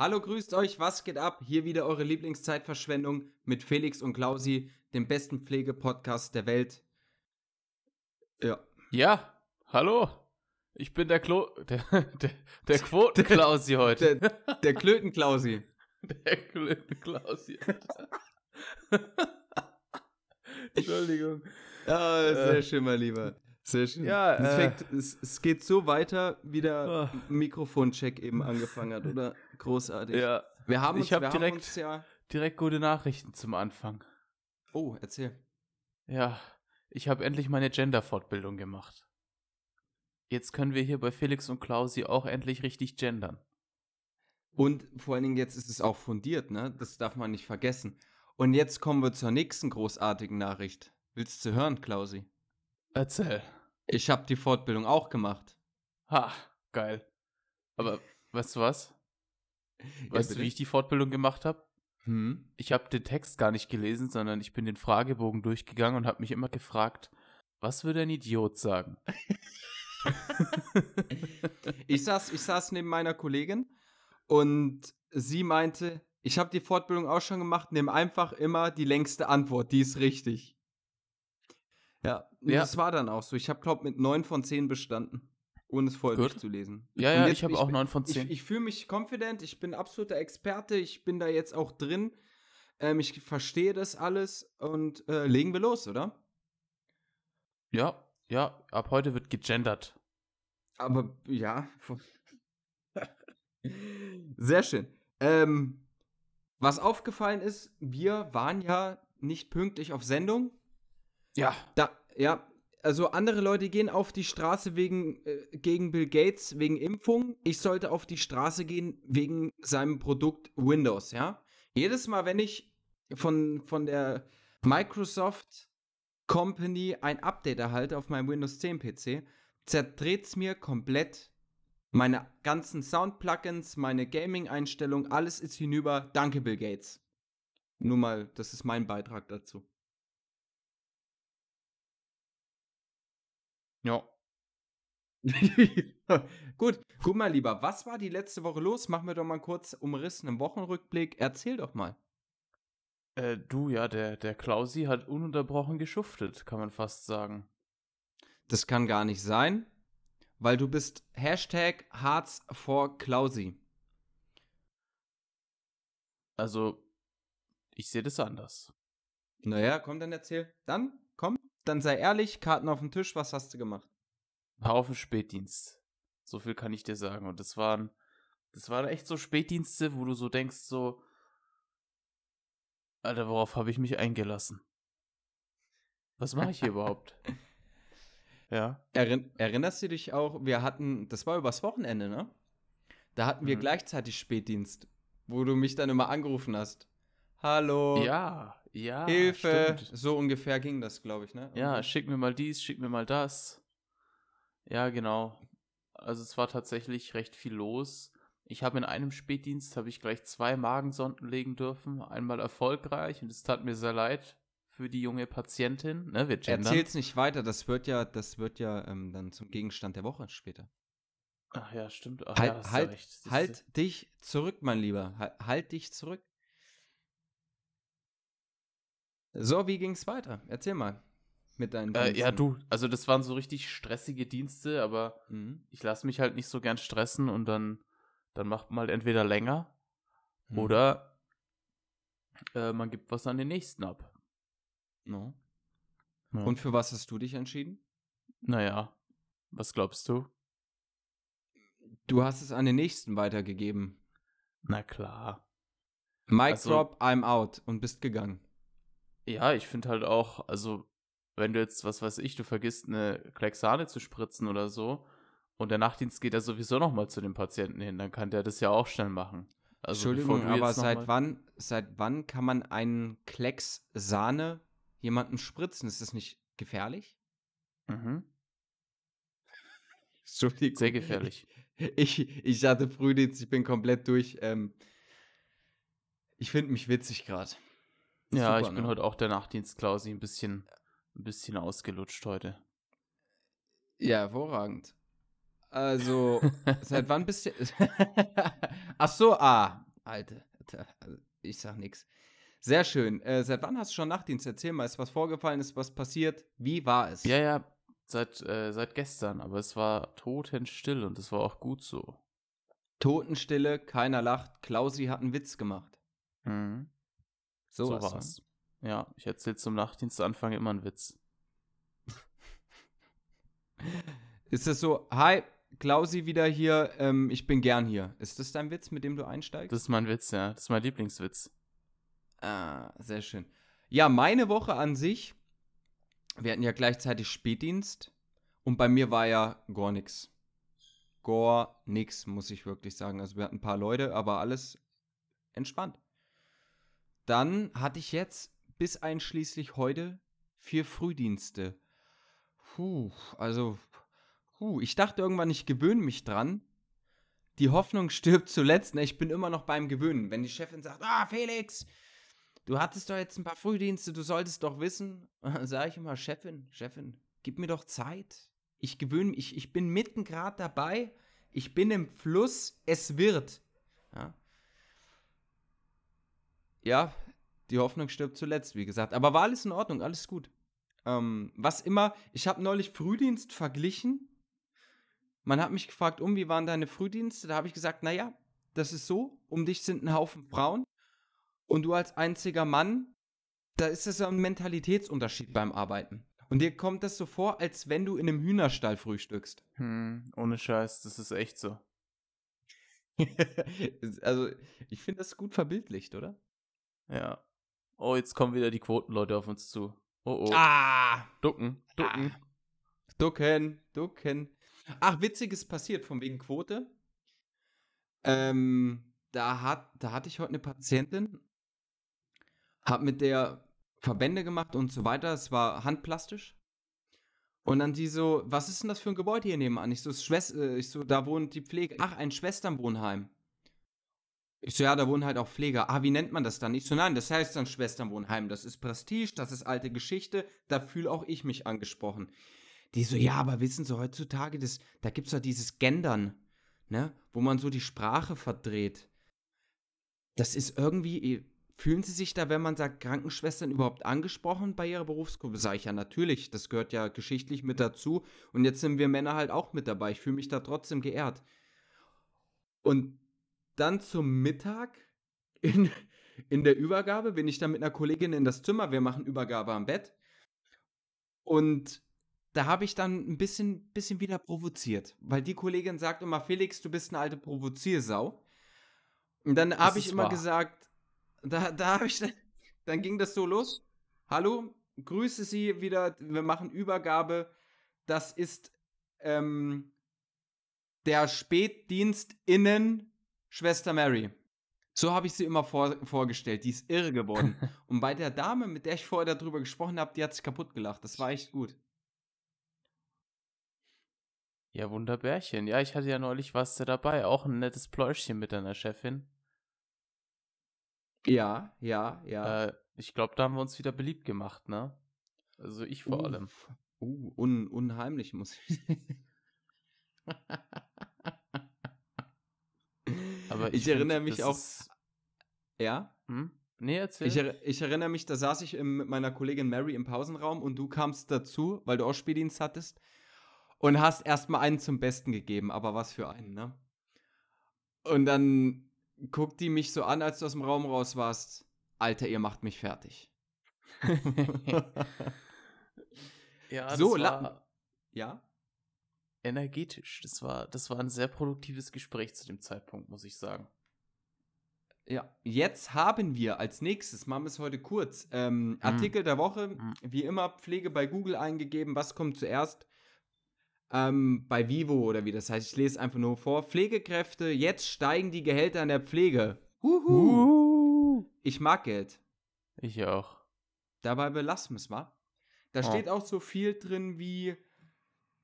Hallo, grüßt euch, was geht ab? Hier wieder eure Lieblingszeitverschwendung mit Felix und Klausi, dem besten Pflegepodcast der Welt. Ja. Ja, hallo. Ich bin der Klo der, der, der Quotenklausi heute. Der, der Klötenklausi. Der Klötenklausi. Entschuldigung. Ja, sehr äh, schön, mein Lieber. Sehr schön. Ja, es, äh, fängt, es, es, geht so weiter, wie der oh. Mikrofoncheck eben angefangen hat, oder? Großartig. Ja. Wir haben uns, ich habe direkt, uns ja direkt gute Nachrichten zum Anfang. Oh, erzähl. Ja, ich habe endlich meine Gender-Fortbildung gemacht. Jetzt können wir hier bei Felix und Klausi auch endlich richtig gendern. Und vor allen Dingen jetzt ist es auch fundiert, ne? Das darf man nicht vergessen. Und jetzt kommen wir zur nächsten großartigen Nachricht. Willst du hören, Klausi? Erzähl. Ich habe die Fortbildung auch gemacht. Ha, geil. Aber weißt du was? Weißt ja, du, wie ich die Fortbildung gemacht habe? Hm? Ich habe den Text gar nicht gelesen, sondern ich bin den Fragebogen durchgegangen und habe mich immer gefragt, was würde ein Idiot sagen? ich, saß, ich saß neben meiner Kollegin und sie meinte, ich habe die Fortbildung auch schon gemacht, nimm einfach immer die längste Antwort, die ist richtig. Ja, ja. das war dann auch so. Ich habe, glaube mit 9 von 10 bestanden, ohne es Gut. durchzulesen. Ja, ja, jetzt, ich habe auch 9 von 10. Ich, ich fühle mich confident, ich bin absoluter Experte, ich bin da jetzt auch drin. Ähm, ich verstehe das alles und äh, legen wir los, oder? Ja, ja, ab heute wird gegendert. Aber ja. Sehr schön. Ähm, was aufgefallen ist, wir waren ja nicht pünktlich auf Sendung. Ja. Da, ja, also andere Leute gehen auf die Straße wegen äh, gegen Bill Gates wegen Impfung. Ich sollte auf die Straße gehen wegen seinem Produkt Windows, ja? Jedes Mal, wenn ich von von der Microsoft Company ein Update erhalte auf meinem Windows 10 PC, zerdreht es mir komplett meine ganzen Sound-Plugins, meine Gaming-Einstellungen, alles ist hinüber. Danke, Bill Gates. Nur mal, das ist mein Beitrag dazu. Ja. Gut, guck mal lieber, was war die letzte Woche los? Machen wir doch mal kurz umrissenen Wochenrückblick. Erzähl doch mal. Äh, du, ja, der, der Klausi hat ununterbrochen geschuftet, kann man fast sagen. Das kann gar nicht sein, weil du bist Hashtag Hearts for Klausi. Also, ich sehe das anders. Naja, komm, dann erzähl. Dann, komm, dann sei ehrlich, Karten auf den Tisch, was hast du gemacht? Haufen Spätdienst. So viel kann ich dir sagen. Und das waren, das waren echt so Spätdienste, wo du so denkst, so, Alter, worauf habe ich mich eingelassen? Was mache ich hier überhaupt? Ja. Errin erinnerst du dich auch, wir hatten, das war übers Wochenende, ne? Da hatten wir mhm. gleichzeitig Spätdienst, wo du mich dann immer angerufen hast. Hallo. Ja, ja. Hilfe. Stimmt. So ungefähr ging das, glaube ich, ne? Ja, schick mir mal dies, schick mir mal das. Ja, genau. Also es war tatsächlich recht viel los. Ich habe in einem Spätdienst habe ich gleich zwei Magensonden legen dürfen, einmal erfolgreich und es tat mir sehr leid für die junge Patientin. Ne, wir Erzähl's nicht weiter, das wird ja, das wird ja ähm, dann zum Gegenstand der Woche später. Ach ja, stimmt. Ach, halt, ja, halt, halt dich zurück, mein Lieber. Halt, halt dich zurück. So, wie ging's weiter? Erzähl mal mit deinen äh, Ja, du, also das waren so richtig stressige Dienste, aber mhm. ich lasse mich halt nicht so gern stressen und dann, dann macht man halt entweder länger mhm. oder äh, man gibt was an den nächsten ab. No. Ja. Und für was hast du dich entschieden? Naja, was glaubst du? Du hast es an den nächsten weitergegeben. Na klar. Mic also, drop, I'm out und bist gegangen. Ja, ich finde halt auch, also wenn du jetzt, was weiß ich, du vergisst eine Klexane zu spritzen oder so und der Nachtdienst geht ja sowieso nochmal zu dem Patienten hin, dann kann der das ja auch schnell machen. Also, Entschuldigung, aber seit wann, seit wann kann man einen Klecks Sahne jemanden spritzen? Ist das nicht gefährlich? Mhm. Entschuldigung. Sehr gefährlich. Ich, ich hatte Frühdienst, ich bin komplett durch. Ähm, ich finde mich witzig gerade. Ja, Super, ich bin ne? heute auch der Nachtdienst, Klausi, ein bisschen, ein bisschen ausgelutscht heute. Ja, hervorragend. Also, seit wann bist du. Ach so, ah. Alte, ich sag nix. Sehr schön. Äh, seit wann hast du schon Nachtdienst? Erzähl mal, ist was vorgefallen, ist was passiert? Wie war es? Ja, ja, seit, äh, seit gestern, aber es war totenstill und es war auch gut so. Totenstille, keiner lacht. Klausi hat einen Witz gemacht. Mhm. So, so was, war's. Ja, ich erzähle zum Nachtdienstanfang immer einen Witz. Ist das so, hi, Klausi wieder hier, ähm, ich bin gern hier. Ist das dein Witz, mit dem du einsteigst? Das ist mein Witz, ja. Das ist mein Lieblingswitz. Ah, sehr schön. Ja, meine Woche an sich, wir hatten ja gleichzeitig Spätdienst und bei mir war ja gar nichts. Gar nichts, muss ich wirklich sagen. Also wir hatten ein paar Leute, aber alles entspannt. Dann hatte ich jetzt bis einschließlich heute vier Frühdienste. Puh, also, puh, ich dachte irgendwann, ich gewöhne mich dran. Die Hoffnung stirbt zuletzt. Ne? Ich bin immer noch beim Gewöhnen. Wenn die Chefin sagt, ah, Felix, du hattest doch jetzt ein paar Frühdienste, du solltest doch wissen. Sage ich immer, Chefin, Chefin, gib mir doch Zeit. Ich gewöhne mich, ich, bin mitten gerade dabei. Ich bin im Fluss, es wird. Ja. Ja, die Hoffnung stirbt zuletzt, wie gesagt. Aber war alles in Ordnung, alles gut. Ähm, was immer, ich habe neulich Frühdienst verglichen. Man hat mich gefragt, um, wie waren deine Frühdienste? Da habe ich gesagt, naja, das ist so, um dich sind ein Haufen Frauen und du als einziger Mann, da ist das ein Mentalitätsunterschied beim Arbeiten. Und dir kommt das so vor, als wenn du in einem Hühnerstall frühstückst. Hm, ohne Scheiß, das ist echt so. also, ich finde das gut verbildlicht, oder? Ja. Oh, jetzt kommen wieder die Quotenleute auf uns zu. Oh, oh. Ah! Ducken, ducken. Ah. Ducken, ducken. Ach, witziges passiert von wegen Quote. Ähm, da, hat, da hatte ich heute eine Patientin, hab mit der Verbände gemacht und so weiter. Es war handplastisch. Und dann die so, was ist denn das für ein Gebäude hier nebenan? Ich so, Schwest äh, ich so, da wohnt die Pflege. Ach, ein Schwesternwohnheim. Ich so, ja, da wohnen halt auch Pfleger. Ah, wie nennt man das dann? Ich so, nein, das heißt dann Schwesternwohnheim. Das ist Prestige, das ist alte Geschichte. Da fühle auch ich mich angesprochen. Die so, ja, aber wissen Sie, heutzutage, das, da gibt es ja dieses Gendern, ne? Wo man so die Sprache verdreht. Das ist irgendwie, Fühlen Sie sich da, wenn man sagt, Krankenschwestern überhaupt angesprochen bei Ihrer Berufsgruppe? Sage ich ja natürlich, das gehört ja geschichtlich mit dazu. Und jetzt sind wir Männer halt auch mit dabei. Ich fühle mich da trotzdem geehrt. Und dann zum Mittag in, in der Übergabe bin ich dann mit einer Kollegin in das Zimmer. Wir machen Übergabe am Bett. Und da habe ich dann ein bisschen, bisschen wieder provoziert. Weil die Kollegin sagt immer, Felix, du bist eine alte Provoziersau. Und dann habe ich immer wahr. gesagt, da, da habe ich dann, dann ging das so los. Hallo, grüße Sie wieder. Wir machen Übergabe. Das ist ähm, der Spätdienst innen Schwester Mary. So habe ich sie immer vor, vorgestellt. Die ist irre geworden. Und bei der Dame, mit der ich vorher darüber gesprochen habe, die hat sich kaputt gelacht. Das war echt gut. Ja, Wunderbärchen. Ja, ich hatte ja neulich was dabei. Auch ein nettes Pläuschchen mit deiner Chefin. Ja, ja, ja. Äh, ich glaube, da haben wir uns wieder beliebt gemacht, ne? Also ich vor uh, allem. Uh, un unheimlich muss ich. Aber ich, ich erinnere find, mich auch. Ist... Ja? Hm? Nee, erzähl. Ich, er ich, erinnere mich, da saß ich im, mit meiner Kollegin Mary im Pausenraum und du kamst dazu, weil du auch Spieldienst hattest und hast erstmal einen zum Besten gegeben, aber was für einen, ne? Und dann guckt die mich so an, als du aus dem Raum raus warst. Alter, ihr macht mich fertig. ja, so, war ja. Energetisch. Das war, das war ein sehr produktives Gespräch zu dem Zeitpunkt, muss ich sagen. Ja, jetzt haben wir als nächstes, machen wir es heute kurz, ähm, mm. Artikel der Woche, mm. wie immer Pflege bei Google eingegeben. Was kommt zuerst? ähm, bei Vivo oder wie das heißt. Ich lese einfach nur vor. Pflegekräfte, jetzt steigen die Gehälter in der Pflege. Huhu. Uhu. Ich mag Geld. Ich auch. Dabei belassen wir es mal. Da oh. steht auch so viel drin wie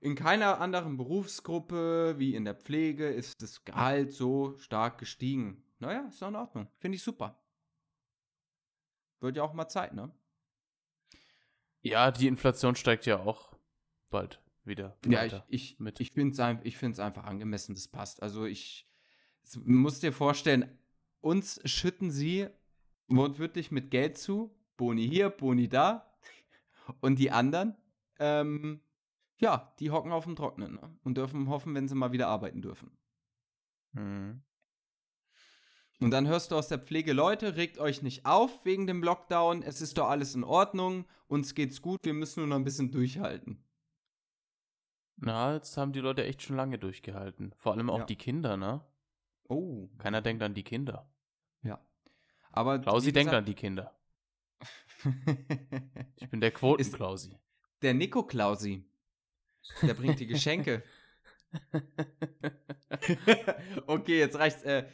in keiner anderen Berufsgruppe wie in der Pflege ist das Gehalt so stark gestiegen. Naja, ist doch in Ordnung. Finde ich super. Wird ja auch mal Zeit, ne? Ja, die Inflation steigt ja auch bald wieder. Ja, ich, ich, ich finde es ich einfach angemessen, das passt. Also ich muss dir vorstellen, uns schütten sie wortwörtlich mit Geld zu. Boni hier, Boni da. Und die anderen, ähm, ja, die hocken auf dem Trocknen ne? und dürfen hoffen, wenn sie mal wieder arbeiten dürfen. Mhm. Und dann hörst du aus der Pflege, Leute, regt euch nicht auf wegen dem Lockdown, es ist doch alles in Ordnung, uns geht's gut, wir müssen nur noch ein bisschen durchhalten. Na, jetzt haben die Leute echt schon lange durchgehalten. Vor allem auch ja. die Kinder, ne? Oh. Keiner denkt an die Kinder. Ja. Aber. Klausi denkt an die Kinder. ich bin der Quoten-Klausi. Der Nico Klausi. Der bringt die Geschenke. okay, jetzt reicht's. Äh,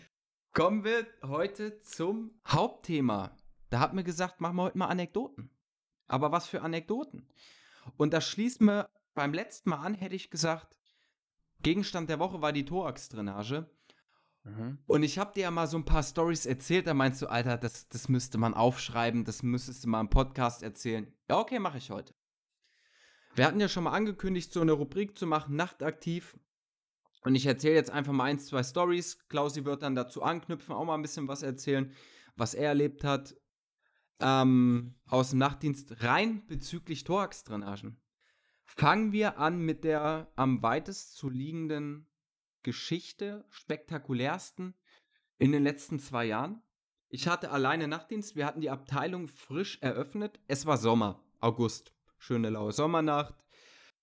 kommen wir heute zum Hauptthema. Da hat mir gesagt, machen wir heute mal Anekdoten. Aber was für Anekdoten? Und das schließt mir beim letzten Mal an, hätte ich gesagt, Gegenstand der Woche war die Thorax-Drainage. Mhm. Und ich habe dir ja mal so ein paar Stories erzählt, da meinst du, Alter, das, das müsste man aufschreiben, das müsstest du mal im Podcast erzählen. Ja, okay, mache ich heute. Wir hatten ja schon mal angekündigt, so eine Rubrik zu machen, nachtaktiv. Und ich erzähle jetzt einfach mal ein, zwei Stories. Klausi wird dann dazu anknüpfen, auch mal ein bisschen was erzählen, was er erlebt hat. Ähm, aus dem Nachtdienst rein bezüglich Thorax-Drainagen. Fangen wir an mit der am weitest zu liegenden Geschichte, spektakulärsten in den letzten zwei Jahren. Ich hatte alleine Nachtdienst, wir hatten die Abteilung frisch eröffnet. Es war Sommer, August. Schöne laue Sommernacht.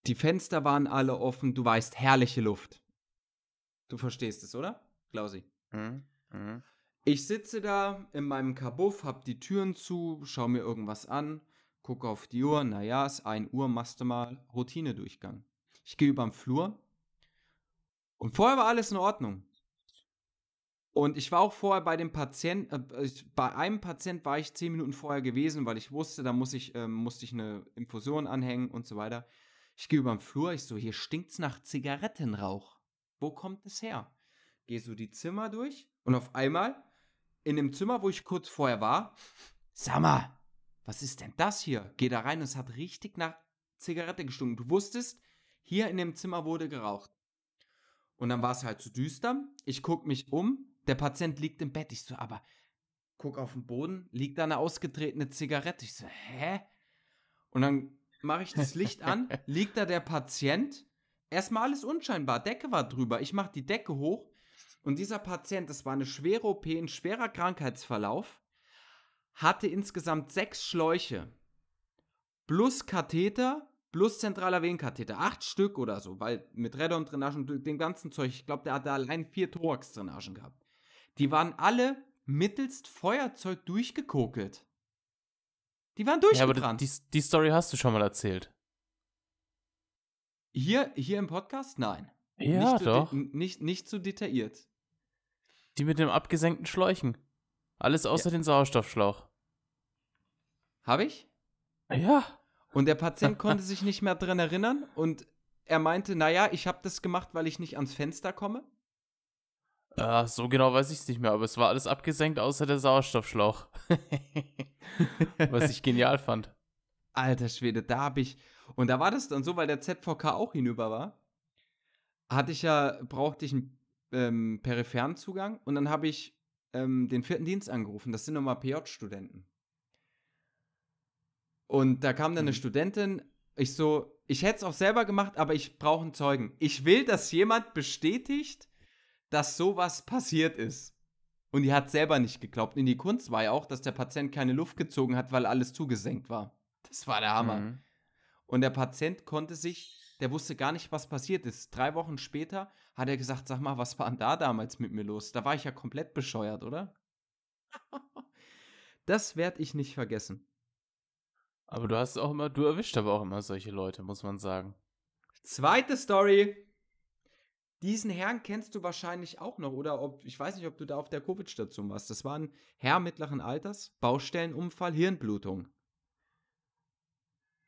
Die Fenster waren alle offen, du weißt, herrliche Luft. Du verstehst es, oder? Klausi. Mhm. Mhm. Ich sitze da in meinem Kabuff, hab die Türen zu, schau mir irgendwas an, gucke auf die Uhr, naja, ist 1 Uhr, machst du mal Routinedurchgang. Ich gehe über den Flur und vorher war alles in Ordnung. Und ich war auch vorher bei dem Patienten, äh, bei einem Patient war ich zehn Minuten vorher gewesen, weil ich wusste, da muss ich, äh, musste ich eine Infusion anhängen und so weiter. Ich gehe über den Flur, ich so, hier stinkt's nach Zigarettenrauch. Wo kommt es her? Gehe so die Zimmer durch und auf einmal in dem Zimmer, wo ich kurz vorher war, sag mal, was ist denn das hier? Geh da rein und es hat richtig nach Zigarette gestunken. Du wusstest, hier in dem Zimmer wurde geraucht. Und dann war es halt zu düster. Ich gucke mich um, der Patient liegt im Bett. Ich so, aber guck auf den Boden, liegt da eine ausgetretene Zigarette. Ich so, hä? Und dann mache ich das Licht an, liegt da der Patient. Erstmal alles unscheinbar, Decke war drüber. Ich mache die Decke hoch und dieser Patient, das war eine schwere OP, ein schwerer Krankheitsverlauf hatte insgesamt sechs Schläuche plus Katheter plus zentraler Venenkatheter. Acht Stück oder so, weil mit Redon-Drainagen, dem ganzen Zeug, ich glaube, der hat da allein vier Thorax-Drainagen gehabt. Die waren alle mittelst Feuerzeug durchgekokelt. Die waren durchgebrannt. Ja, aber die, die Story hast du schon mal erzählt. Hier, hier im Podcast? Nein. Ja, nicht doch. Nicht, nicht so detailliert. Die mit dem abgesenkten Schläuchen. Alles außer ja. den Sauerstoffschlauch. Habe ich? Ja. Und der Patient konnte sich nicht mehr dran erinnern und er meinte, naja, ich habe das gemacht, weil ich nicht ans Fenster komme. Äh, so genau weiß ich es nicht mehr, aber es war alles abgesenkt außer der Sauerstoffschlauch. Was ich genial fand. Alter Schwede, da habe ich. Und da war das dann so, weil der ZVK auch hinüber war. Hatte ich ja, brauchte ich einen ähm, peripheren Zugang und dann habe ich ähm, den vierten Dienst angerufen. Das sind nochmal PJ-Studenten. Und da kam dann eine mhm. Studentin, ich so, ich hätte es auch selber gemacht, aber ich brauche einen Zeugen. Ich will, dass jemand bestätigt, dass sowas passiert ist. Und die hat selber nicht geglaubt. In die Kunst war ja auch, dass der Patient keine Luft gezogen hat, weil alles zugesenkt war. Das war der Hammer. Mhm. Und der Patient konnte sich, der wusste gar nicht, was passiert ist. Drei Wochen später hat er gesagt, sag mal, was war denn da damals mit mir los? Da war ich ja komplett bescheuert, oder? das werde ich nicht vergessen. Aber du hast auch immer, du erwischt aber auch immer solche Leute, muss man sagen. Zweite Story. Diesen Herrn kennst du wahrscheinlich auch noch, oder ob, ich weiß nicht, ob du da auf der Covid-Station warst. Das war ein Herr mittleren Alters, Baustellenunfall, Hirnblutung.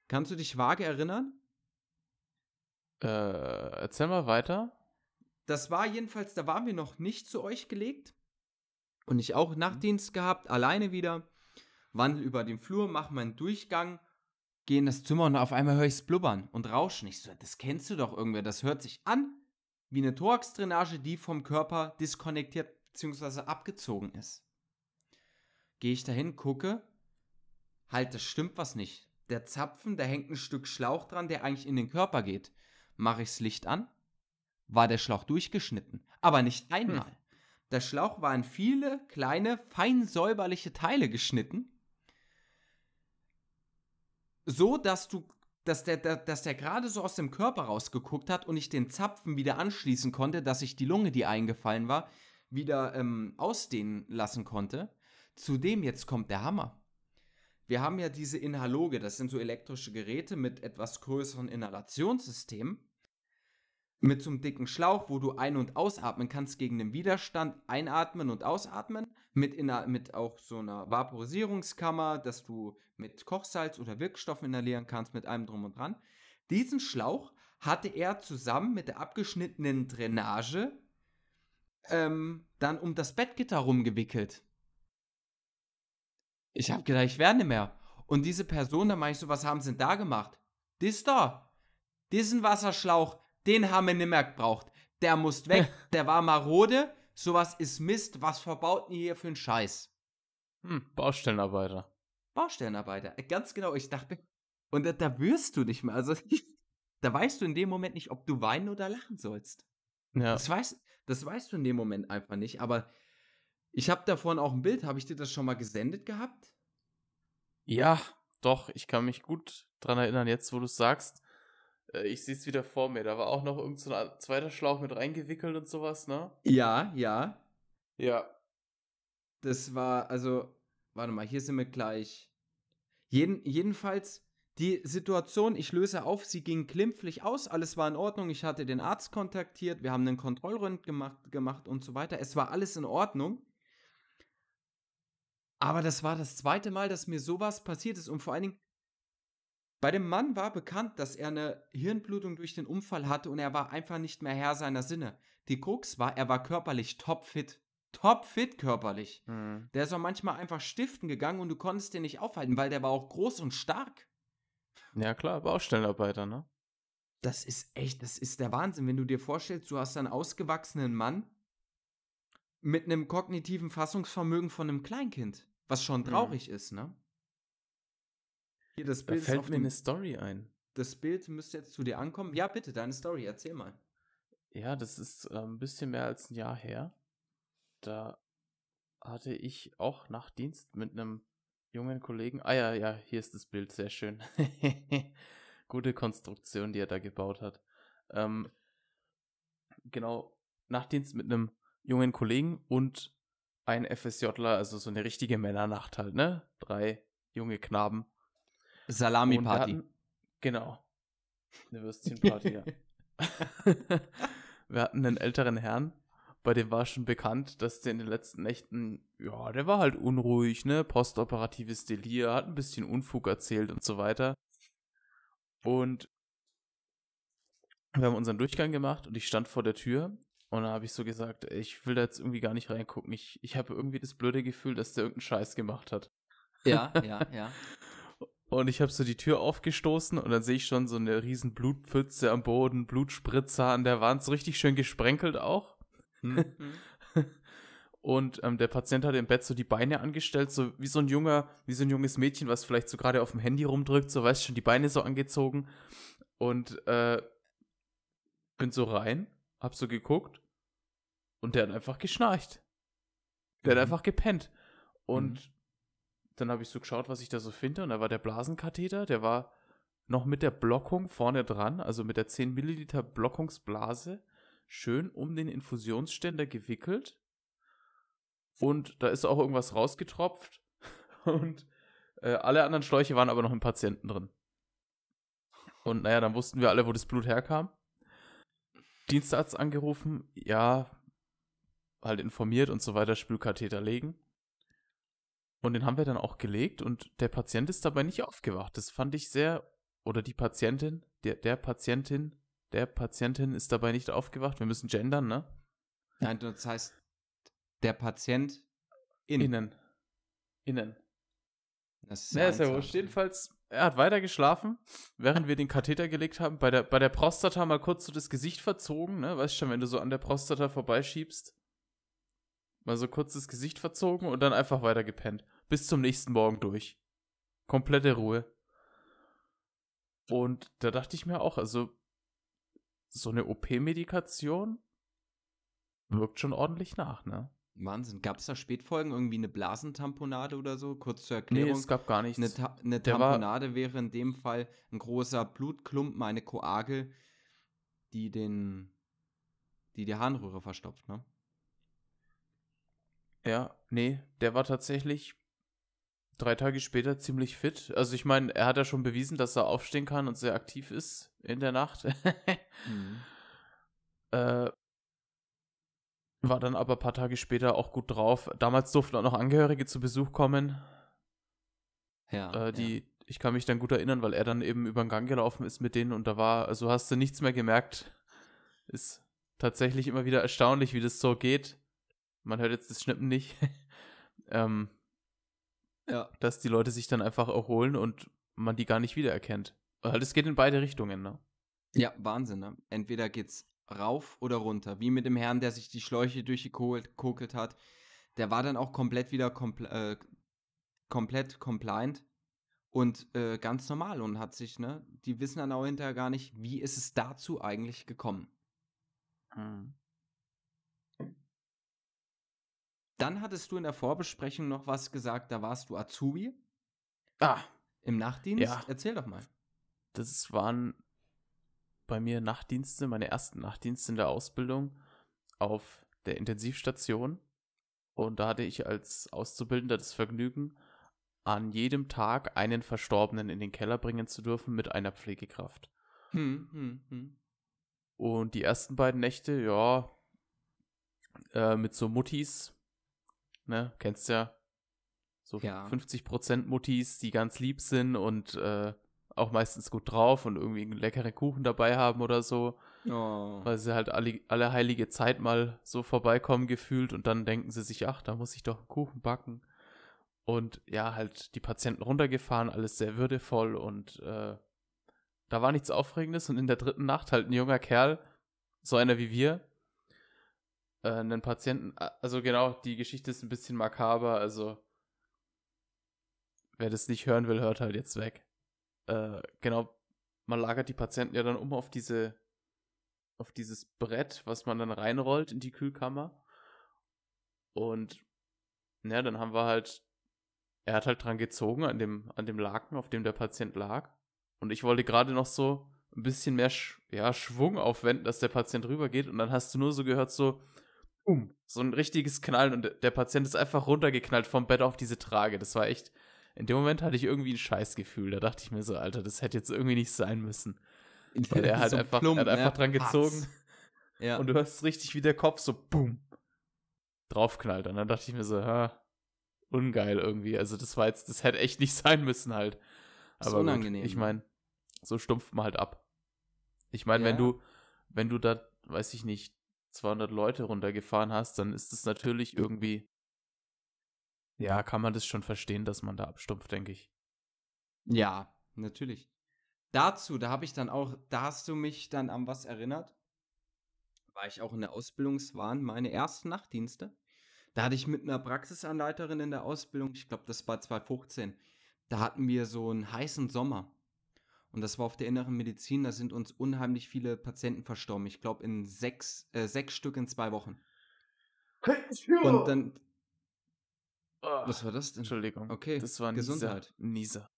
Kannst du dich vage erinnern? Äh, erzähl mal weiter. Das war jedenfalls, da waren wir noch nicht zu euch gelegt. Und ich auch Nachtdienst gehabt, alleine wieder wandel über den Flur, mach meinen Durchgang, gehe in das Zimmer und auf einmal höre ich's blubbern und rauschen. Ich so, das kennst du doch irgendwer. Das hört sich an wie eine Thorax-Drainage, die vom Körper diskonnektiert bzw. abgezogen ist. Gehe ich dahin, gucke, halt, das stimmt was nicht. Der Zapfen, da hängt ein Stück Schlauch dran, der eigentlich in den Körper geht. Mache ich das Licht an, war der Schlauch durchgeschnitten. Aber nicht hm. einmal. Hm. Der Schlauch war in viele kleine, fein säuberliche Teile geschnitten. So, dass du, dass der, der dass der gerade so aus dem Körper rausgeguckt hat und ich den Zapfen wieder anschließen konnte, dass ich die Lunge, die eingefallen war, wieder ähm, ausdehnen lassen konnte. Zudem jetzt kommt der Hammer. Wir haben ja diese Inhaloge, das sind so elektrische Geräte mit etwas größeren Inhalationssystemen mit so einem dicken Schlauch, wo du ein- und ausatmen kannst gegen den Widerstand, einatmen und ausatmen, mit, in, mit auch so einer Vaporisierungskammer, dass du mit Kochsalz oder Wirkstoffen inhalieren kannst, mit allem drum und dran. Diesen Schlauch hatte er zusammen mit der abgeschnittenen Drainage ähm, dann um das Bettgitter rumgewickelt. Ich hab gedacht, ich werde nicht mehr. Und diese Person, da meine ich so, was haben sie denn da gemacht? Dies da. Diesen Wasserschlauch, den haben wir nicht mehr gebraucht. Der muss weg, der war marode. Sowas ist Mist. Was verbaut ihr hier für einen Scheiß? Hm, Baustellenarbeiter. Baustellenarbeiter, äh, ganz genau. Ich dachte, und da, da wirst du nicht mehr. Also, da weißt du in dem Moment nicht, ob du weinen oder lachen sollst. Ja. Das, weißt, das weißt du in dem Moment einfach nicht. Aber ich habe davon auch ein Bild. Habe ich dir das schon mal gesendet gehabt? Ja, doch. Ich kann mich gut dran erinnern, jetzt wo du es sagst. Äh, ich sehe es wieder vor mir. Da war auch noch irgendein so ein zweiter Schlauch mit reingewickelt und sowas, ne? Ja, ja. Ja. Das war, also, warte mal, hier sind wir gleich. Jeden, jedenfalls, die Situation, ich löse auf, sie ging glimpflich aus, alles war in Ordnung, ich hatte den Arzt kontaktiert, wir haben einen Kontrollrund gemacht, gemacht und so weiter. Es war alles in Ordnung. Aber das war das zweite Mal, dass mir sowas passiert ist und vor allen Dingen, bei dem Mann war bekannt, dass er eine Hirnblutung durch den Unfall hatte und er war einfach nicht mehr Herr seiner Sinne. Die Krux war, er war körperlich topfit. Topfit körperlich. Mhm. Der ist auch manchmal einfach stiften gegangen und du konntest den nicht aufhalten, weil der war auch groß und stark. Ja, klar, Baustellenarbeiter, ne? Das ist echt, das ist der Wahnsinn, wenn du dir vorstellst, du hast einen ausgewachsenen Mann mit einem kognitiven Fassungsvermögen von einem Kleinkind, was schon mhm. traurig mhm. ist, ne? Hier, das Bild da fällt mir eine Story ein. Das Bild müsste jetzt zu dir ankommen. Ja, bitte, deine Story, erzähl mal. Ja, das ist äh, ein bisschen mehr als ein Jahr her. Da hatte ich auch Nachtdienst mit einem jungen Kollegen. Ah ja, ja, hier ist das Bild, sehr schön. Gute Konstruktion, die er da gebaut hat. Ähm, genau, Nachtdienst mit einem jungen Kollegen und ein FSJler, also so eine richtige Männernacht halt, ne? Drei junge Knaben. Salami-Party. Genau. Eine Würstchenparty, ja. wir hatten einen älteren Herrn, bei dem war schon bekannt, dass der in den letzten Nächten, ja, der war halt unruhig, ne, postoperatives Delir, hat ein bisschen Unfug erzählt und so weiter. Und wir haben unseren Durchgang gemacht und ich stand vor der Tür und dann habe ich so gesagt, ich will da jetzt irgendwie gar nicht reingucken. Ich, ich habe irgendwie das blöde Gefühl, dass der irgendeinen Scheiß gemacht hat. Ja, ja, ja. Und ich habe so die Tür aufgestoßen und dann sehe ich schon so eine riesen Blutpfütze am Boden, Blutspritzer an der Wand, so richtig schön gesprenkelt auch. Mhm. und ähm, der Patient hat im Bett so die Beine angestellt, so wie so ein junger, wie so ein junges Mädchen, was vielleicht so gerade auf dem Handy rumdrückt, so weißt schon, die Beine so angezogen. Und äh, bin so rein, hab so geguckt und der hat einfach geschnarcht. Der mhm. hat einfach gepennt. Und mhm dann habe ich so geschaut, was ich da so finde. Und da war der Blasenkatheter, der war noch mit der Blockung vorne dran, also mit der 10 Milliliter Blockungsblase, schön um den Infusionsständer gewickelt. Und da ist auch irgendwas rausgetropft. Und äh, alle anderen Schläuche waren aber noch im Patienten drin. Und naja, dann wussten wir alle, wo das Blut herkam. Dienstarzt angerufen, ja, halt informiert und so weiter, Spülkatheter legen. Und den haben wir dann auch gelegt und der Patient ist dabei nicht aufgewacht. Das fand ich sehr, oder die Patientin, der, der Patientin, der Patientin ist dabei nicht aufgewacht. Wir müssen gendern, ne? Nein, das heißt, der Patient in. innen. Innen. Das ist ja, ist ja wurscht. Jedenfalls, er hat weiter geschlafen, während wir den Katheter gelegt haben. Bei der, bei der Prostata mal kurz so das Gesicht verzogen, ne? Weißt schon, wenn du so an der Prostata vorbeischiebst. Mal so kurz das Gesicht verzogen und dann einfach weiter gepennt. Bis zum nächsten Morgen durch. Komplette Ruhe. Und da dachte ich mir auch, also so eine OP-Medikation wirkt schon ordentlich nach, ne? Wahnsinn. Gab es da Spätfolgen, irgendwie eine Blasentamponade oder so? Kurz zur Erklärung. Nee, es gab gar nichts. Eine, Ta eine Tamponade wäre in dem Fall ein großer Blutklumpen, eine Koagel, die den, die die Harnröhre verstopft, ne? Ja, nee, der war tatsächlich drei Tage später ziemlich fit. Also ich meine, er hat ja schon bewiesen, dass er aufstehen kann und sehr aktiv ist in der Nacht. mhm. äh, war dann aber ein paar Tage später auch gut drauf. Damals durften auch noch Angehörige zu Besuch kommen. Ja. Äh, die, ja. ich kann mich dann gut erinnern, weil er dann eben über den Gang gelaufen ist mit denen und da war, also hast du nichts mehr gemerkt. Ist tatsächlich immer wieder erstaunlich, wie das so geht. Man hört jetzt das Schnippen nicht. ähm, ja. Dass die Leute sich dann einfach erholen und man die gar nicht wiedererkennt. Halt, es geht in beide Richtungen, ne? Ja, Wahnsinn, ne? Entweder geht's rauf oder runter. Wie mit dem Herrn, der sich die Schläuche durchgekokelt hat. Der war dann auch komplett wieder kompl äh, komplett compliant und äh, ganz normal und hat sich, ne, die wissen dann auch hinterher gar nicht, wie ist es dazu eigentlich gekommen. Hm. Dann hattest du in der Vorbesprechung noch was gesagt, da warst du Azubi. Ah. Im Nachtdienst? Ja. Erzähl doch mal. Das waren bei mir Nachtdienste, meine ersten Nachtdienste in der Ausbildung auf der Intensivstation. Und da hatte ich als Auszubildender das Vergnügen, an jedem Tag einen Verstorbenen in den Keller bringen zu dürfen mit einer Pflegekraft. Hm, hm, hm. Und die ersten beiden Nächte, ja, äh, mit so Muttis, ne, kennst ja, so ja. 50% Muttis, die ganz lieb sind und äh, auch meistens gut drauf und irgendwie einen leckeren Kuchen dabei haben oder so. Oh. Weil sie halt alle, alle heilige Zeit mal so vorbeikommen gefühlt und dann denken sie sich, ach, da muss ich doch einen Kuchen backen. Und ja, halt die Patienten runtergefahren, alles sehr würdevoll und äh, da war nichts Aufregendes und in der dritten Nacht halt ein junger Kerl, so einer wie wir, äh, einen Patienten, also genau, die Geschichte ist ein bisschen makaber, also wer das nicht hören will, hört halt jetzt weg äh, genau, man lagert die Patienten ja dann um auf diese, auf dieses Brett, was man dann reinrollt in die Kühlkammer. Und ja, dann haben wir halt, er hat halt dran gezogen an dem, an dem Laken, auf dem der Patient lag. Und ich wollte gerade noch so ein bisschen mehr Sch ja, Schwung aufwenden, dass der Patient rübergeht. Und dann hast du nur so gehört, so, um, so ein richtiges Knallen. Und der Patient ist einfach runtergeknallt vom Bett auf diese Trage. Das war echt, in dem Moment hatte ich irgendwie ein Scheißgefühl. Da dachte ich mir so, Alter, das hätte jetzt irgendwie nicht sein müssen. Weil er halt so einfach, plump, er hat einfach ne? dran gezogen. Ja. Und du hörst richtig, wie der Kopf so boom draufknallt. Und dann dachte ich mir so, ha, ungeil irgendwie. Also das war jetzt, das hätte echt nicht sein müssen halt. Aber unangenehm. Gut, ich meine, so stumpft man halt ab. Ich meine, ja. wenn du, wenn du da, weiß ich nicht, 200 Leute runtergefahren hast, dann ist es natürlich irgendwie ja, kann man das schon verstehen, dass man da abstumpft, denke ich. Ja, natürlich. Dazu, da habe ich dann auch, da hast du mich dann an was erinnert. War ich auch in der Ausbildungswahn, meine ersten Nachtdienste. Da hatte ich mit einer Praxisanleiterin in der Ausbildung, ich glaube, das war 2015, da hatten wir so einen heißen Sommer. Und das war auf der inneren Medizin, da sind uns unheimlich viele Patienten verstorben. Ich glaube, in sechs, äh, sechs Stück in zwei Wochen. Und dann, Oh, Was war das denn? Entschuldigung. Okay, das war Gesundheit. Nieser.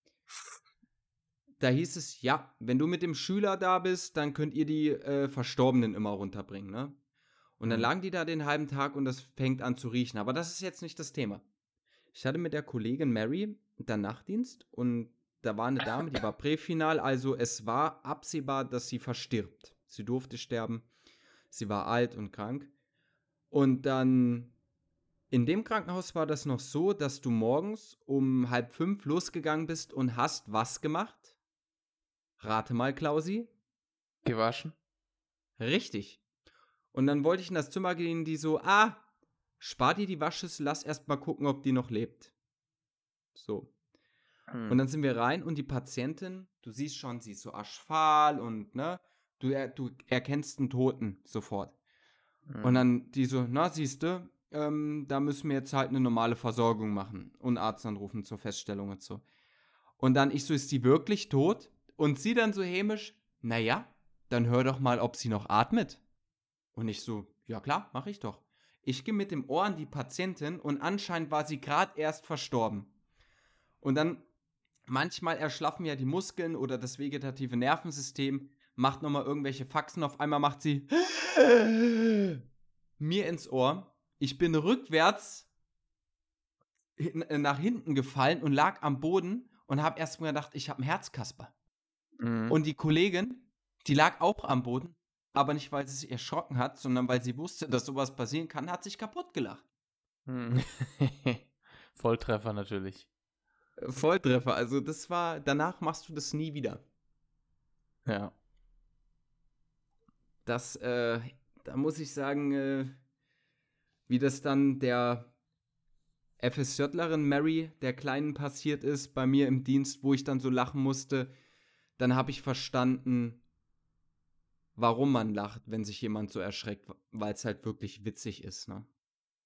Da hieß es, ja, wenn du mit dem Schüler da bist, dann könnt ihr die äh, Verstorbenen immer runterbringen, ne? Und dann mhm. lagen die da den halben Tag und das fängt an zu riechen. Aber das ist jetzt nicht das Thema. Ich hatte mit der Kollegin Mary dann Nachtdienst und da war eine Dame, die war präfinal, also es war absehbar, dass sie verstirbt. Sie durfte sterben. Sie war alt und krank. Und dann in dem Krankenhaus war das noch so, dass du morgens um halb fünf losgegangen bist und hast was gemacht? Rate mal, Klausi. Gewaschen. Richtig. Und dann wollte ich in das Zimmer gehen, die so, ah, spar dir die Waschschüssel, lass erst mal gucken, ob die noch lebt. So. Hm. Und dann sind wir rein und die Patientin, du siehst schon, sie ist so aschfahl und, ne, du, er, du erkennst einen Toten sofort. Hm. Und dann die so, na, siehst du, ähm, da müssen wir jetzt halt eine normale Versorgung machen und Arzt anrufen zur Feststellung und so. Und dann ich so, ist sie wirklich tot? Und sie dann so hämisch, naja, dann hör doch mal, ob sie noch atmet. Und ich so, ja klar, mach ich doch. Ich gehe mit dem Ohr an die Patientin und anscheinend war sie gerade erst verstorben. Und dann, manchmal erschlaffen ja die Muskeln oder das vegetative Nervensystem, macht nochmal irgendwelche Faxen, auf einmal macht sie mir ins Ohr. Ich bin rückwärts äh, nach hinten gefallen und lag am Boden und habe erst mal gedacht, ich habe einen Herzkasper. Mhm. Und die Kollegin, die lag auch am Boden, aber nicht, weil sie sich erschrocken hat, sondern weil sie wusste, dass sowas passieren kann, hat sich kaputt gelacht. Mhm. Volltreffer natürlich. Volltreffer, also das war, danach machst du das nie wieder. Ja. Das, äh, da muss ich sagen, äh, wie das dann der FSJlerin Mary, der Kleinen, passiert ist bei mir im Dienst, wo ich dann so lachen musste, dann habe ich verstanden, warum man lacht, wenn sich jemand so erschreckt, weil es halt wirklich witzig ist, ne?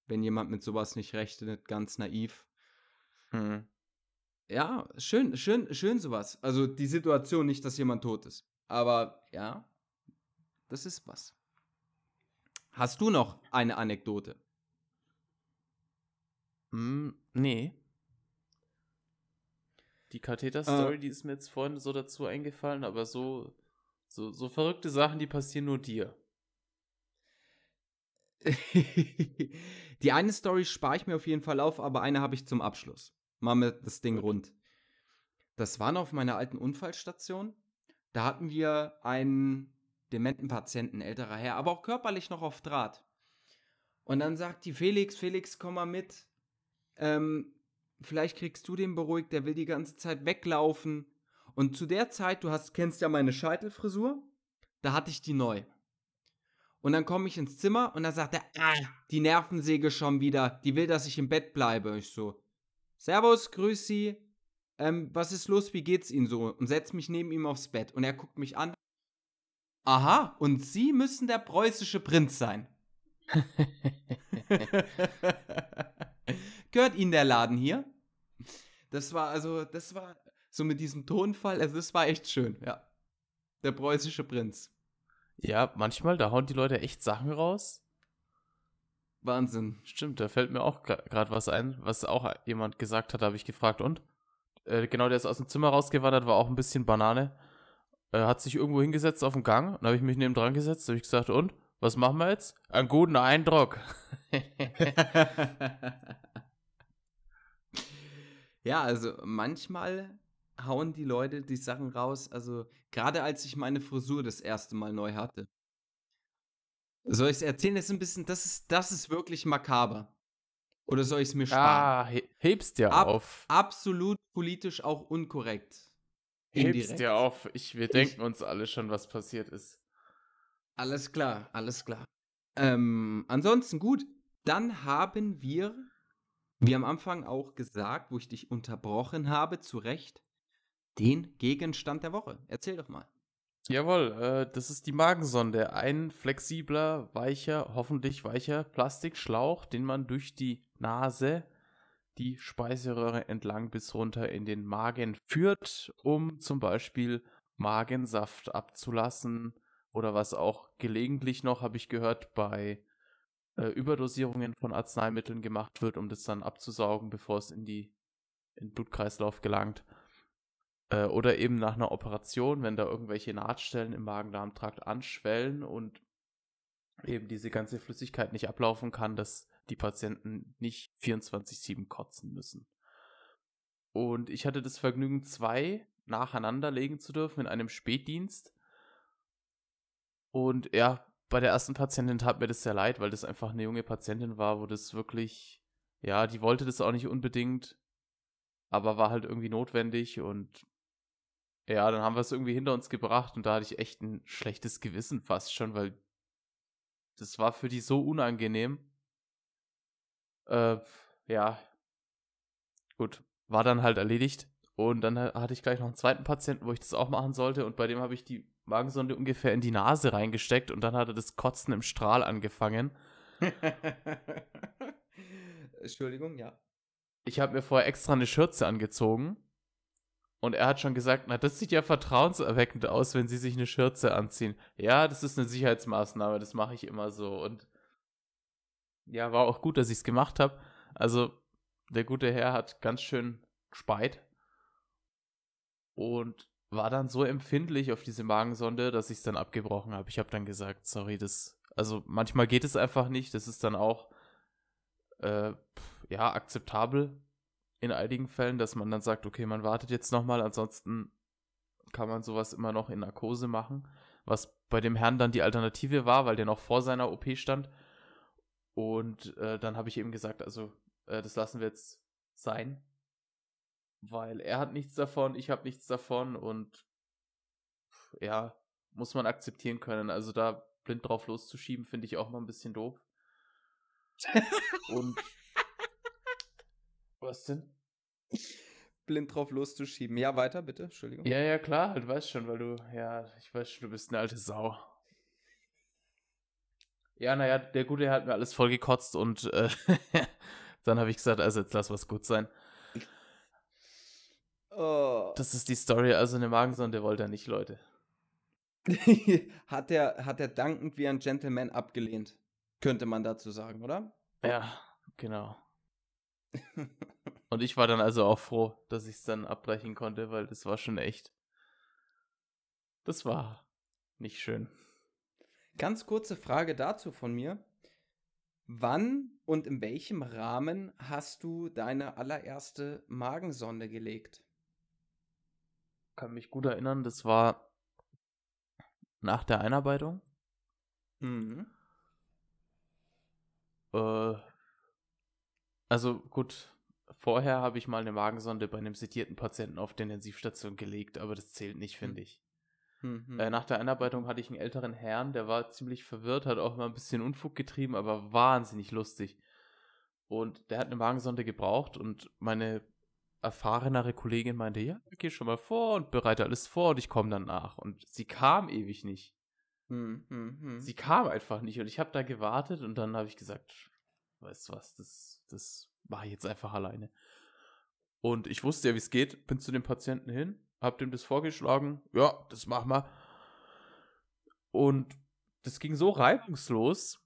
Wenn jemand mit sowas nicht rechnet, ganz naiv. Hm. Ja, schön, schön, schön sowas. Also die Situation, nicht, dass jemand tot ist. Aber ja, das ist was. Hast du noch eine Anekdote? Mm, nee. Die Katheter-Story, äh, die ist mir jetzt vorhin so dazu eingefallen, aber so, so, so verrückte Sachen, die passieren nur dir. die eine Story spare ich mir auf jeden Fall auf, aber eine habe ich zum Abschluss. Machen wir das Ding rund. Das war noch auf meiner alten Unfallstation. Da hatten wir einen dementen Patienten, älterer Herr, aber auch körperlich noch auf Draht. Und dann sagt die Felix, Felix, komm mal mit. Ähm, vielleicht kriegst du den beruhigt, der will die ganze Zeit weglaufen. Und zu der Zeit, du hast, kennst ja meine Scheitelfrisur, da hatte ich die neu. Und dann komme ich ins Zimmer und da sagt er, ah, die Nervensäge schon wieder, die will, dass ich im Bett bleibe. Ich so, Servus, grüß Sie, ähm, was ist los, wie geht's Ihnen so? Und setz mich neben ihm aufs Bett. Und er guckt mich an. Aha, und Sie müssen der preußische Prinz sein. Gehört Ihnen der Laden hier? Das war also, das war so mit diesem Tonfall, also das war echt schön, ja. Der preußische Prinz. Ja, manchmal, da hauen die Leute echt Sachen raus. Wahnsinn. Stimmt, da fällt mir auch gerade was ein, was auch jemand gesagt hat, habe ich gefragt. Und? Äh, genau, der ist aus dem Zimmer rausgewandert, war auch ein bisschen Banane. Er hat sich irgendwo hingesetzt auf dem Gang. Dann habe ich mich neben dran gesetzt. habe ich gesagt, und? Was machen wir jetzt? Einen guten Eindruck. ja, also manchmal hauen die Leute die Sachen raus. Also gerade als ich meine Frisur das erste Mal neu hatte. Soll ich es erzählen? Das ist ein bisschen, das ist, das ist wirklich makaber. Oder soll ich es mir sparen? Ah, hebst dir Ab, auf. Absolut politisch auch unkorrekt. Hebst dir auf. Ich, wir ich, denken uns alle schon, was passiert ist. Alles klar, alles klar. Ähm, ansonsten gut. Dann haben wir, wie am Anfang auch gesagt, wo ich dich unterbrochen habe, zu Recht, den Gegenstand der Woche. Erzähl doch mal. Jawohl, äh, das ist die Magensonde. Ein flexibler, weicher, hoffentlich weicher Plastikschlauch, den man durch die Nase die Speiseröhre entlang bis runter in den Magen führt, um zum Beispiel Magensaft abzulassen oder was auch gelegentlich noch, habe ich gehört, bei äh, Überdosierungen von Arzneimitteln gemacht wird, um das dann abzusaugen, bevor es in, die, in den Blutkreislauf gelangt. Äh, oder eben nach einer Operation, wenn da irgendwelche Nahtstellen im Magen-Darm-Trakt anschwellen und eben diese ganze Flüssigkeit nicht ablaufen kann, dass die Patienten nicht 24-7 kotzen müssen. Und ich hatte das Vergnügen, zwei nacheinander legen zu dürfen in einem Spätdienst. Und ja, bei der ersten Patientin tat mir das sehr leid, weil das einfach eine junge Patientin war, wo das wirklich, ja, die wollte das auch nicht unbedingt, aber war halt irgendwie notwendig und ja, dann haben wir es irgendwie hinter uns gebracht und da hatte ich echt ein schlechtes Gewissen fast schon, weil das war für die so unangenehm. Äh, ja. Gut, war dann halt erledigt. Und dann hatte ich gleich noch einen zweiten Patienten, wo ich das auch machen sollte. Und bei dem habe ich die Magensonde ungefähr in die Nase reingesteckt und dann hatte das Kotzen im Strahl angefangen. Entschuldigung, ja. Ich habe mir vorher extra eine Schürze angezogen. Und er hat schon gesagt, na, das sieht ja vertrauenserweckend aus, wenn sie sich eine Schürze anziehen. Ja, das ist eine Sicherheitsmaßnahme, das mache ich immer so. Und ja, war auch gut, dass ich es gemacht habe. Also, der gute Herr hat ganz schön speit und war dann so empfindlich auf diese Magensonde, dass ich es dann abgebrochen habe. Ich habe dann gesagt, sorry, das, also manchmal geht es einfach nicht. Das ist dann auch, äh, ja, akzeptabel in einigen Fällen, dass man dann sagt, okay, man wartet jetzt nochmal, ansonsten kann man sowas immer noch in Narkose machen, was bei dem Herrn dann die Alternative war, weil der noch vor seiner OP stand. Und äh, dann habe ich eben gesagt, also äh, das lassen wir jetzt sein, weil er hat nichts davon, ich habe nichts davon und ja, muss man akzeptieren können. Also da blind drauf loszuschieben, finde ich auch mal ein bisschen doof. und was denn? Blind drauf loszuschieben. Ja, weiter, bitte. Entschuldigung. Ja, ja, klar, du weißt schon, weil du, ja, ich weiß schon, du bist eine alte Sau. Ja, naja, der Gute hat mir alles vollgekotzt und äh, dann habe ich gesagt, also jetzt lass was gut sein. Oh. Das ist die Story, also eine Magensonde wollte er nicht, Leute. hat er hat er dankend wie ein Gentleman abgelehnt, könnte man dazu sagen, oder? Ja, genau. Und ich war dann also auch froh, dass ich es dann abbrechen konnte, weil das war schon echt. Das war nicht schön. Ganz kurze Frage dazu von mir. Wann und in welchem Rahmen hast du deine allererste Magensonde gelegt? Kann mich gut erinnern, das war nach der Einarbeitung. Mhm. Äh, also gut, vorher habe ich mal eine Magensonde bei einem sedierten Patienten auf der Intensivstation gelegt, aber das zählt nicht, finde hm. ich. Mhm. Äh, nach der Einarbeitung hatte ich einen älteren Herrn, der war ziemlich verwirrt, hat auch mal ein bisschen Unfug getrieben, aber wahnsinnig lustig. Und der hat eine Magensonde gebraucht und meine erfahrenere Kollegin meinte, ja, geh schon mal vor und bereite alles vor und ich komme dann nach. Und sie kam ewig nicht. Hm, hm, hm. Sie kam einfach nicht und ich habe da gewartet und dann habe ich gesagt, weißt du was, das, das mache ich jetzt einfach alleine. Und ich wusste ja, wie es geht, bin zu dem Patienten hin, hab dem das vorgeschlagen, ja, das machen wir. Und das ging so reibungslos,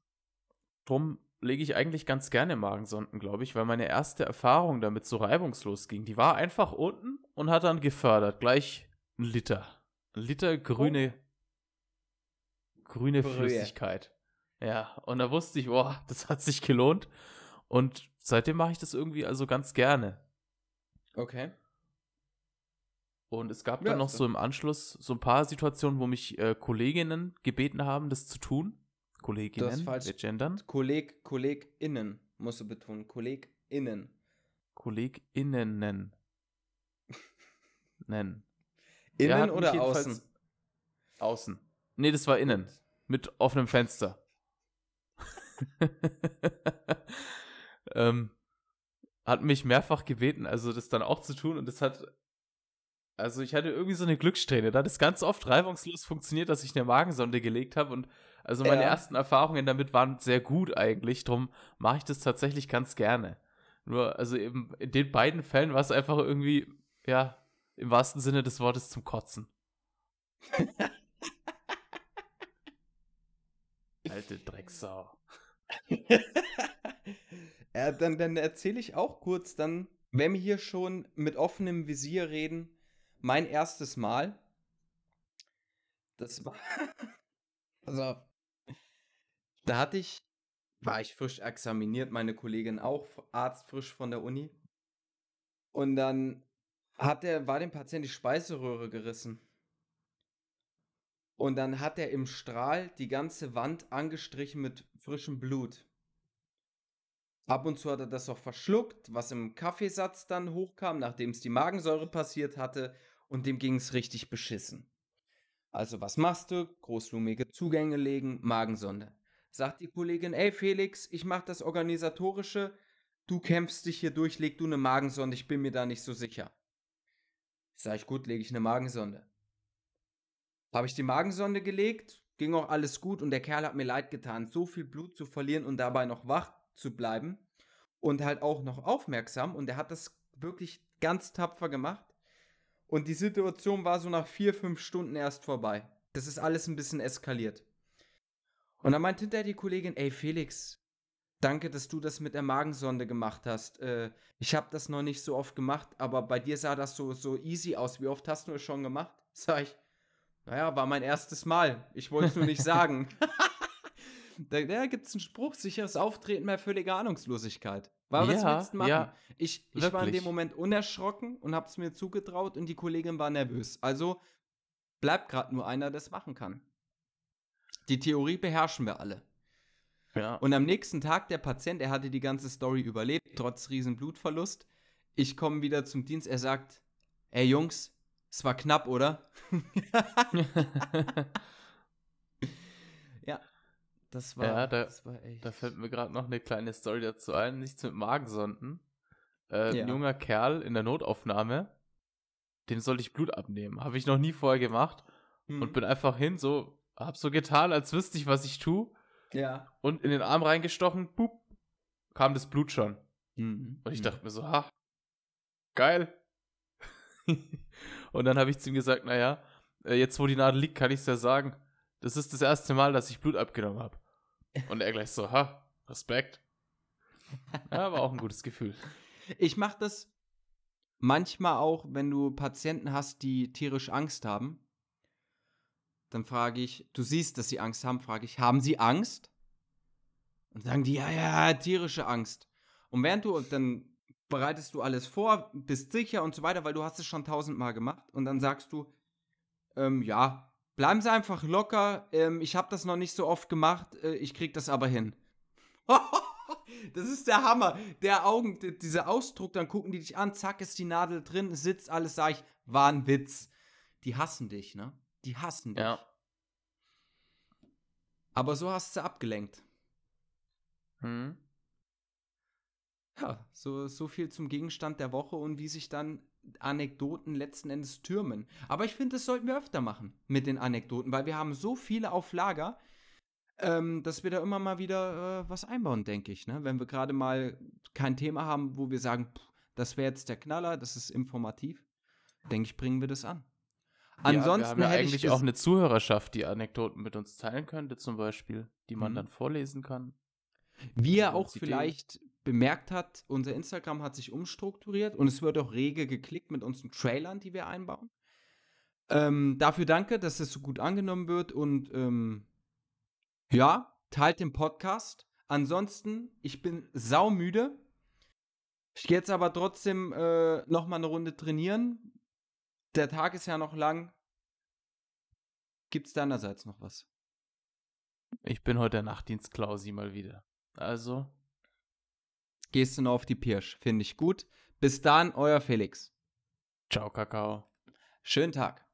drum lege ich eigentlich ganz gerne Magensonden, glaube ich, weil meine erste Erfahrung damit so reibungslos ging. Die war einfach unten und hat dann gefördert, gleich ein Liter. Ein Liter grüne, oh. grüne Brühe. Flüssigkeit. Ja, und da wusste ich, boah, das hat sich gelohnt. Und seitdem mache ich das irgendwie also ganz gerne. Okay. Und es gab ja, dann noch so im Anschluss so ein paar Situationen, wo mich äh, Kolleginnen gebeten haben, das zu tun. Kolleginnen, das falsch. wir gendern. Kolleg, KollegInnen, musst du betonen. KollegInnen. KollegInnen. nennen. Innen ja, oder außen? Außen. Nee, das war innen. Mit offenem Fenster. ähm, hat mich mehrfach gebeten, also das dann auch zu tun und das hat, also ich hatte irgendwie so eine Glückssträhne. Da hat es ganz oft reibungslos funktioniert, dass ich eine Magensonde gelegt habe und also meine ja. ersten Erfahrungen damit waren sehr gut eigentlich, darum mache ich das tatsächlich ganz gerne. Nur, also eben in den beiden Fällen war es einfach irgendwie, ja, im wahrsten Sinne des Wortes zum Kotzen. Alte Drecksau. Ja, dann dann erzähle ich auch kurz, dann, wenn wir hier schon mit offenem Visier reden, mein erstes Mal. Das war. also, da hatte ich, war ich frisch examiniert, meine Kollegin auch, Arzt frisch von der Uni. Und dann hat der, war dem Patienten die Speiseröhre gerissen. Und dann hat er im Strahl die ganze Wand angestrichen mit frischem Blut. Ab und zu hat er das auch verschluckt, was im Kaffeesatz dann hochkam, nachdem es die Magensäure passiert hatte. Und dem ging es richtig beschissen. Also was machst du? Großlumige Zugänge legen, Magensonde. Sagt die Kollegin, ey Felix, ich mach das Organisatorische, du kämpfst dich hier durch, leg du eine Magensonde, ich bin mir da nicht so sicher. Sag ich, gut, lege ich eine Magensonde. Habe ich die Magensonde gelegt, ging auch alles gut und der Kerl hat mir leid getan, so viel Blut zu verlieren und dabei noch wach zu bleiben. und halt auch noch aufmerksam und er hat das wirklich ganz tapfer gemacht. Und die Situation war so nach vier, fünf Stunden erst vorbei. Das ist alles ein bisschen eskaliert. Und dann meint hinterher die Kollegin, ey Felix, danke, dass du das mit der Magensonde gemacht hast. Äh, ich habe das noch nicht so oft gemacht, aber bei dir sah das so, so easy aus. Wie oft hast du es schon gemacht? Sag ich, naja, war mein erstes Mal. Ich wollte es nur nicht sagen. da da gibt es einen Spruch, sicheres Auftreten bei völliger Ahnungslosigkeit. War was Ja, willst du machen? ja, ich ich war in dem. Moment unerschrocken und hab's mir zugetraut und die Kollegin war nervös. Also bleibt gerade nur einer, der es machen kann. Die Theorie beherrschen wir alle. Ja. Und am nächsten Tag, der Patient, er hatte die ganze Story überlebt, trotz riesen Blutverlust. Ich komme wieder zum Dienst, er sagt, ey Jungs, es war knapp, oder? ja, das war, Ja, da- das war echt. Da fällt mir gerade noch eine kleine Story dazu ein. Nichts mit Magensonden. Äh, Ja. Ein junger Kerl in der Notaufnahme, dem sollte ich Blut abnehmen. Habe ich noch nie vorher gemacht. Hm. Und bin einfach hin, so, hab so getan, als wüsste ich, was ich tue. ja. Und in den Arm reingestochen, bup, kam das Blut schon. Mhm. Und ich Mhm. dachte mir so, ha, geil. und dann habe ich zu ihm gesagt, naja, äh, jetzt wo die Nadel liegt, kann ich es ja sagen. Das ist das erste Mal, dass ich Blut abgenommen habe. Und er gleich so, ha, Respekt. Ja, war auch ein gutes Gefühl. Ich mache das manchmal auch, wenn du Patienten hast, die tierisch Angst haben. Dann frage ich, du siehst, dass sie Angst haben, frage ich, haben sie Angst? Und sagen die, ja, ja, tierische Angst. Und während du, dann bereitest du alles vor, bist sicher und so weiter, weil du hast es schon tausendmal gemacht. Und dann sagst du, ähm, ja, bleiben Sie einfach locker, ähm, ich habe das noch nicht so oft gemacht, äh, ich krieg das aber hin. das ist der Hammer. Der Augen, dieser Ausdruck, dann gucken die dich an, zack, ist die Nadel drin, sitzt alles, sag ich, war ein Witz. Die hassen dich, ne? Die hassen dich. Ja. Aber so hast du abgelenkt. Hm. Ja, so, so viel zum Gegenstand der Woche und wie sich dann Anekdoten letzten Endes türmen. Aber ich finde, das sollten wir öfter machen mit den Anekdoten, weil wir haben so viele auf Lager, ähm, dass wir da immer mal wieder äh, was einbauen, denke ich. Ne? Wenn wir gerade mal kein Thema haben, wo wir sagen, pff, das wäre jetzt der Knaller, das ist informativ, denke ich, bringen wir das an. Ansonsten ja, wir haben ja eigentlich ich auch eine Zuhörerschaft, die Anekdoten mit uns teilen könnte, zum Beispiel, die man Mhm. dann vorlesen kann. Ja, auch vielleicht bemerkt hat, unser Instagram hat sich umstrukturiert und es wird auch rege geklickt mit unseren Trailern, die wir einbauen. Ähm, dafür danke, dass es so gut angenommen wird und ähm, ja, teilt den Podcast. Ansonsten, ich bin saumüde. Ich gehe jetzt aber trotzdem äh, noch mal eine Runde trainieren. Der Tag ist ja noch lang. Gibt's deinerseits noch was? Ich bin heute der Nachtdienst Klausi mal wieder. Also, Gehst du noch auf die Pirsch? Finde ich gut. Bis dann, euer Felix. ciao, Kakao. Schönen Tag.